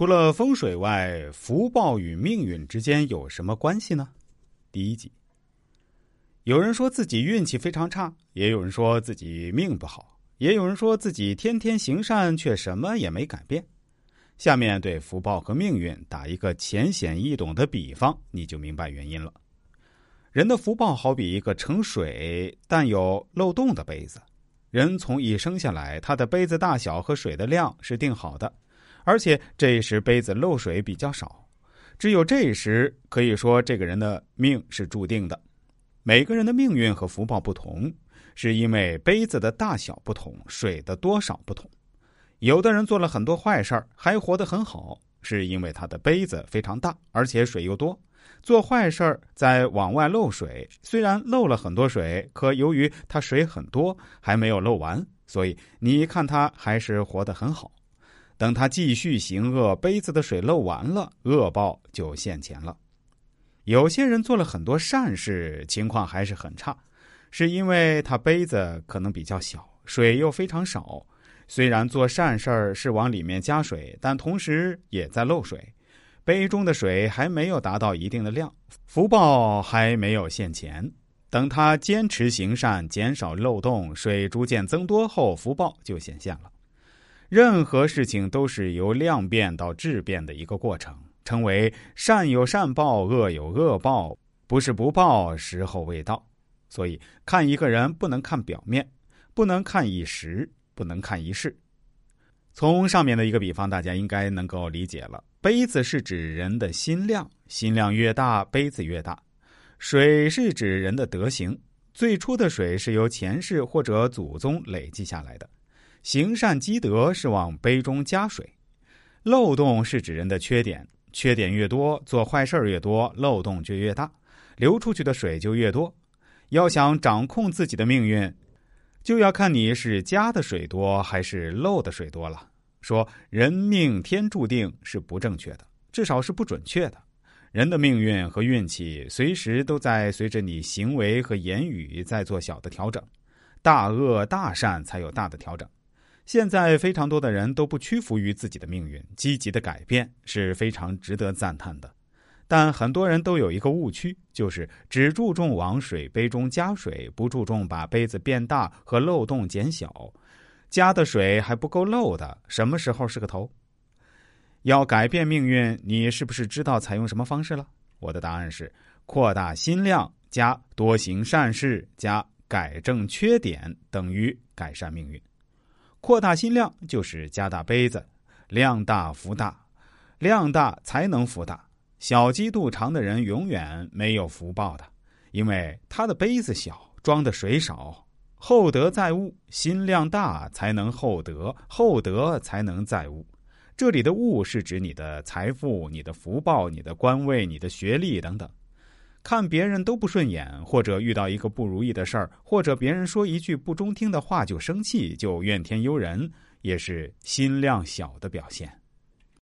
除了风水外，福报与命运之间有什么关系呢？第一集。有人说自己运气非常差，也有人说自己命不好，也有人说自己天天行善却什么也没改变。下面对福报和命运打一个浅显易懂的比方，你就明白原因了。人的福报好比一个盛水但有漏洞的杯子，人从一生下来，他的杯子大小和水的量是定好的，而且这时杯子漏水比较少，只有这时可以说这个人的命是注定的。每个人的命运和福报不同，是因为杯子的大小不同，水的多少不同。有的人做了很多坏事儿，还活得很好，是因为他的杯子非常大，而且水又多。做坏事儿在往外漏水，虽然漏了很多水，可由于他水很多，还没有漏完，所以你看他还是活得很好。等他继续行恶，杯子的水漏完了，恶报就现前了。有些人做了很多善事，情况还是很差，是因为他杯子可能比较小，水又非常少。虽然做善事儿是往里面加水，但同时也在漏水，杯中的水还没有达到一定的量，福报还没有现前。等他坚持行善，减少漏洞，水逐渐增多后，福报就显现了。任何事情都是由量变到质变的一个过程，称为善有善报，恶有恶报，不是不报，时候未到。所以看一个人不能看表面，不能看一时。不能看一世。从上面的一个比方，大家应该能够理解了。杯子是指人的心量，心量越大，杯子越大。水是指人的德行，最初的水是由前世或者祖宗累积下来的。行善积德是往杯中加水。漏洞是指人的缺点，缺点越多，做坏事越多，漏洞就越大，流出去的水就越多。要想掌控自己的命运。就要看你是加的水多还是漏的水多了。说人命天注定是不正确的，至少是不准确的。人的命运和运气随时都在随着你行为和言语在做小的调整，大恶大善才有大的调整。现在非常多的人都不屈服于自己的命运，积极的改变是非常值得赞叹的。但很多人都有一个误区，就是只注重往水杯中加水，不注重把杯子变大和漏洞减小。加的水还不够漏的，什么时候是个头？要改变命运，你是不是知道采用什么方式了？我的答案是：扩大心量加多行善事加改正缺点等于改善命运。扩大心量就是加大杯子，量大福大，量大才能福大。小鸡肚肠的人永远没有福报的，因为他的杯子小，装的水少。厚德载物，心量大才能厚德，厚德才能载物。这里的物是指你的财富、你的福报、你的官位、你的学历等等。看别人都不顺眼，或者遇到一个不如意的事儿，或者别人说一句不中听的话就生气，就怨天尤人，也是心量小的表现。